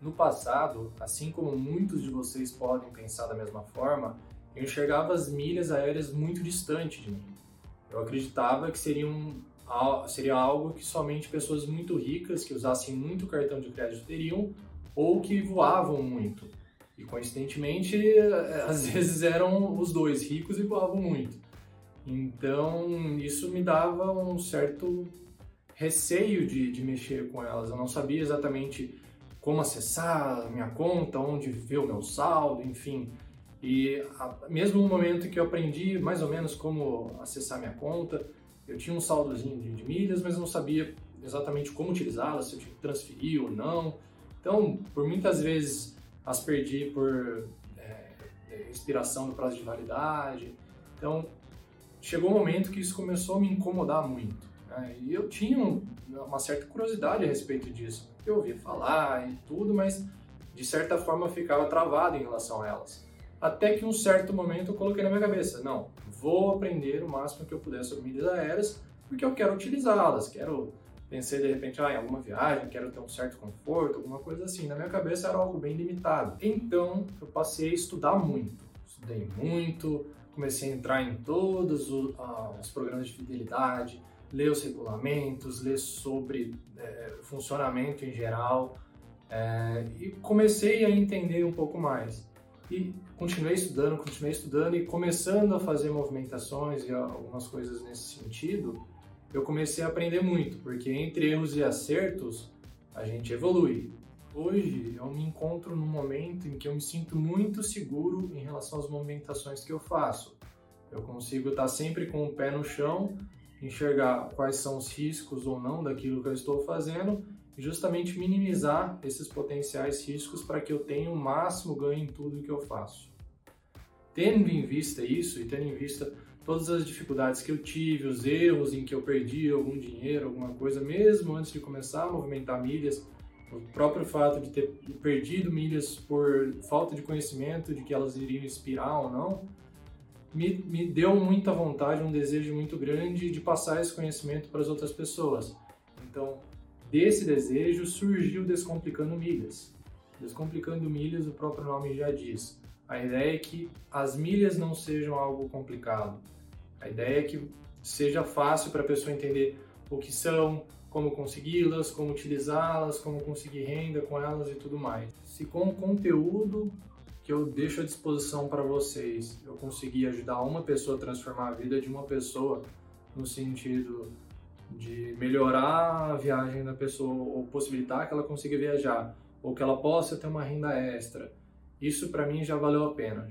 No passado, assim como muitos de vocês podem pensar da mesma forma, eu enxergava as milhas aéreas muito distante de mim. Eu acreditava que seriam, seria algo que somente pessoas muito ricas, que usassem muito cartão de crédito teriam, ou que voavam muito. E coincidentemente, às vezes eram os dois, ricos e voavam muito. Então, isso me dava um certo receio de, de mexer com elas. Eu não sabia exatamente como acessar a minha conta, onde ver o meu saldo, enfim. E a, mesmo no momento que eu aprendi mais ou menos como acessar minha conta, eu tinha um saldozinho de, de milhas, mas não sabia exatamente como utilizá-las, se eu tinha que transferir ou não. Então, por muitas vezes as perdi por é, expiração do prazo de validade. Então, chegou um momento que isso começou a me incomodar muito. Né? E eu tinha uma certa curiosidade a respeito disso. Eu ouvia falar e tudo, mas de certa forma ficava travado em relação a elas. Até que um certo momento eu coloquei na minha cabeça, não, vou aprender o máximo que eu puder sobre milhas aéreas, porque eu quero utilizá-las, quero pensei de repente ah, em alguma viagem, quero ter um certo conforto, alguma coisa assim. Na minha cabeça era algo bem limitado. Então eu passei a estudar muito. Estudei muito, comecei a entrar em todos os, ah, os programas de fidelidade, ler os regulamentos, ler sobre é, funcionamento em geral é, e comecei a entender um pouco mais. E continuei estudando, continuei estudando e começando a fazer movimentações e algumas coisas nesse sentido, eu comecei a aprender muito, porque entre erros e acertos a gente evolui. Hoje eu me encontro num momento em que eu me sinto muito seguro em relação às movimentações que eu faço. Eu consigo estar sempre com o pé no chão enxergar quais são os riscos ou não daquilo que eu estou fazendo e justamente minimizar esses potenciais riscos para que eu tenha o máximo ganho em tudo que eu faço. Tendo em vista isso e tendo em vista todas as dificuldades que eu tive, os erros em que eu perdi algum dinheiro, alguma coisa, mesmo antes de começar a movimentar milhas, o próprio fato de ter perdido milhas por falta de conhecimento de que elas iriam expirar ou não, me, me deu muita vontade, um desejo muito grande de passar esse conhecimento para as outras pessoas. Então, desse desejo surgiu Descomplicando Milhas. Descomplicando Milhas, o próprio nome já diz. A ideia é que as milhas não sejam algo complicado. A ideia é que seja fácil para a pessoa entender o que são, como consegui-las, como utilizá-las, como conseguir renda com elas e tudo mais. Se com conteúdo que eu deixo à disposição para vocês, eu conseguir ajudar uma pessoa a transformar a vida de uma pessoa no sentido de melhorar a viagem da pessoa ou possibilitar que ela consiga viajar ou que ela possa ter uma renda extra, isso para mim já valeu a pena.